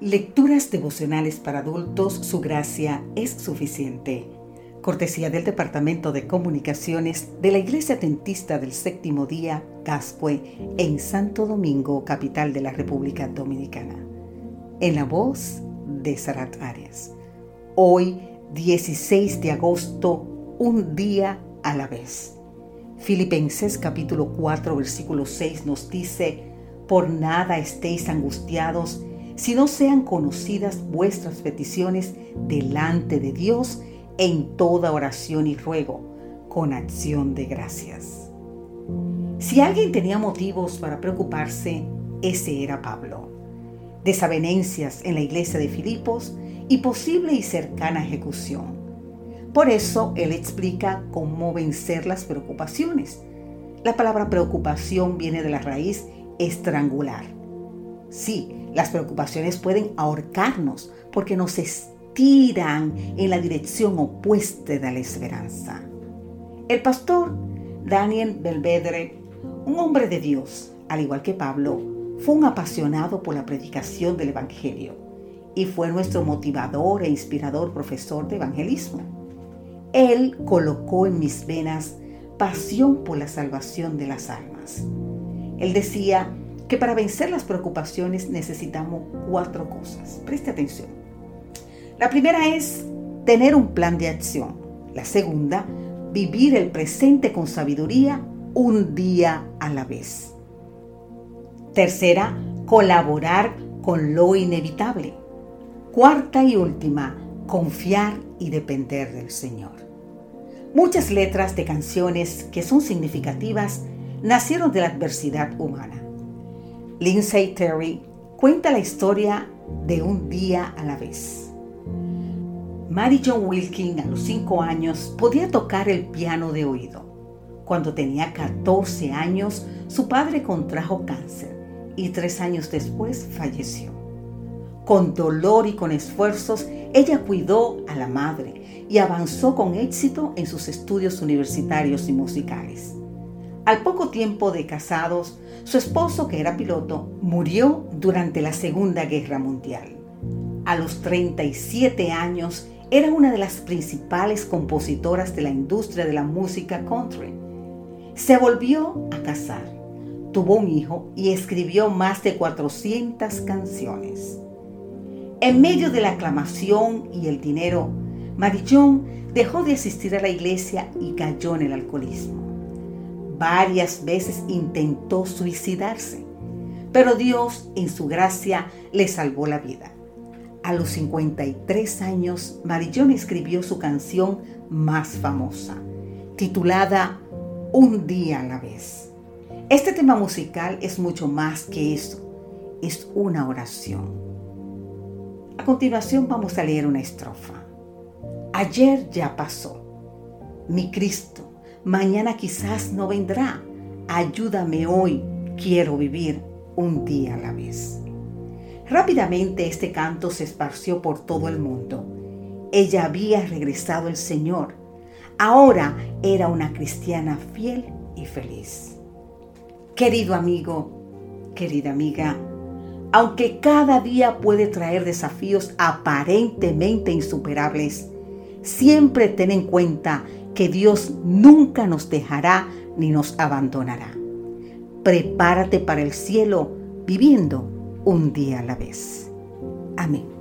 Lecturas devocionales para adultos, su gracia es suficiente. Cortesía del Departamento de Comunicaciones de la Iglesia Tentista del Séptimo Día, Gascue, en Santo Domingo, capital de la República Dominicana. En la voz de Sarat Arias. Hoy, 16 de agosto, un día a la vez. Filipenses capítulo 4, versículo 6 nos dice, por nada estéis angustiados, si no sean conocidas vuestras peticiones delante de Dios en toda oración y ruego, con acción de gracias. Si alguien tenía motivos para preocuparse, ese era Pablo. Desavenencias en la iglesia de Filipos y posible y cercana ejecución. Por eso él explica cómo vencer las preocupaciones. La palabra preocupación viene de la raíz estrangular. Sí, las preocupaciones pueden ahorcarnos porque nos estiran en la dirección opuesta de la esperanza. El pastor Daniel Belvedere, un hombre de Dios, al igual que Pablo, fue un apasionado por la predicación del Evangelio y fue nuestro motivador e inspirador profesor de evangelismo. Él colocó en mis venas pasión por la salvación de las almas. Él decía, que para vencer las preocupaciones necesitamos cuatro cosas. Preste atención. La primera es tener un plan de acción. La segunda, vivir el presente con sabiduría un día a la vez. Tercera, colaborar con lo inevitable. Cuarta y última, confiar y depender del Señor. Muchas letras de canciones que son significativas nacieron de la adversidad humana. Lindsay Terry cuenta la historia de un día a la vez. Mary John Wilkin a los 5 años podía tocar el piano de oído. Cuando tenía 14 años, su padre contrajo cáncer y tres años después falleció. Con dolor y con esfuerzos, ella cuidó a la madre y avanzó con éxito en sus estudios universitarios y musicales. Al poco tiempo de casados, su esposo, que era piloto, murió durante la Segunda Guerra Mundial. A los 37 años, era una de las principales compositoras de la industria de la música country. Se volvió a casar, tuvo un hijo y escribió más de 400 canciones. En medio de la aclamación y el dinero, Marillón dejó de asistir a la iglesia y cayó en el alcoholismo. Varias veces intentó suicidarse, pero Dios en su gracia le salvó la vida. A los 53 años, Marillón escribió su canción más famosa, titulada Un día a la vez. Este tema musical es mucho más que eso, es una oración. A continuación vamos a leer una estrofa. Ayer ya pasó. Mi Cristo Mañana quizás no vendrá. Ayúdame hoy. Quiero vivir un día a la vez. Rápidamente este canto se esparció por todo el mundo. Ella había regresado al Señor. Ahora era una cristiana fiel y feliz. Querido amigo, querida amiga, aunque cada día puede traer desafíos aparentemente insuperables, siempre ten en cuenta que Dios nunca nos dejará ni nos abandonará. Prepárate para el cielo viviendo un día a la vez. Amén.